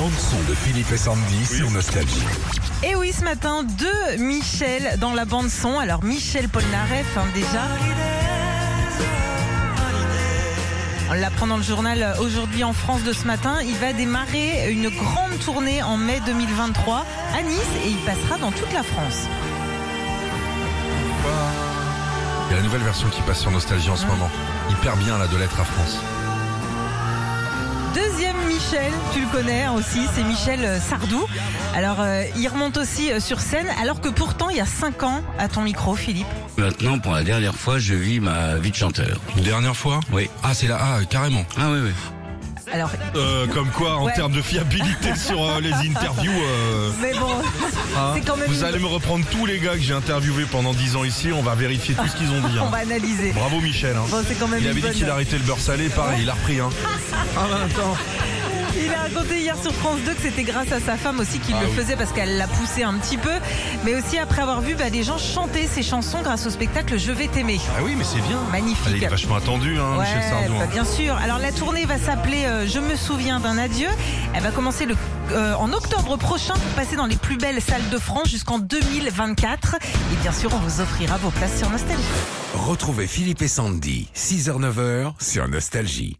bande son de Philippe et Sandy sur Nostalgie. Et oui, ce matin, deux Michel dans la bande son. Alors Michel Polnareff, hein, déjà. On l'apprend dans le journal euh, aujourd'hui en France de ce matin. Il va démarrer une grande tournée en mai 2023 à Nice et il passera dans toute la France. Il y a la nouvelle version qui passe sur Nostalgie en ce moment. Hyper bien là de l'être à France. Deuxième Michel, tu le connais aussi, c'est Michel euh, Sardou. Alors euh, il remonte aussi euh, sur scène alors que pourtant il y a 5 ans à ton micro Philippe. Maintenant, pour la dernière fois, je vis ma vie de chanteur. Une dernière fois? Oui. Ah c'est là, ah carrément. Ah oui, oui. Alors Euh, comme quoi, en Ouais. termes de fiabilité sur euh, les interviews, euh, mais bon, hein, c'est quand même vous une- allez me reprendre tous les gars que j'ai interviewés pendant 10 ans ici, on va vérifier tout ce qu'ils ont dit. hein. on va analyser. Bravo Michel. hein. Bon, c'est quand même Il une avait dit bonne- qu'il arrêtait le beurre salé, pareil, il a repris. Hein. Ah bah attends. Il a raconté hier sur France 2 que c'était grâce à sa femme aussi qu'il Ah le oui. faisait parce qu'elle l'a poussé un petit peu, mais aussi après avoir vu bah, des gens chanter ses chansons grâce au spectacle Je vais t'aimer. Ah oui, mais c'est bien. Magnifique. Elle est vachement attendue, hein, Ouais, Michel Sardou. bah, hein. bien sûr. Alors la tournée va s'appeler euh, Je me souviens d'un adieu. Elle va commencer le, euh, en octobre prochain pour passer dans les plus belles salles de France jusqu'en 2024. Et bien sûr, on vous offrira vos places sur Nostalgie. Retrouvez Philippe et Sandy, 6h-9h sur Nostalgie.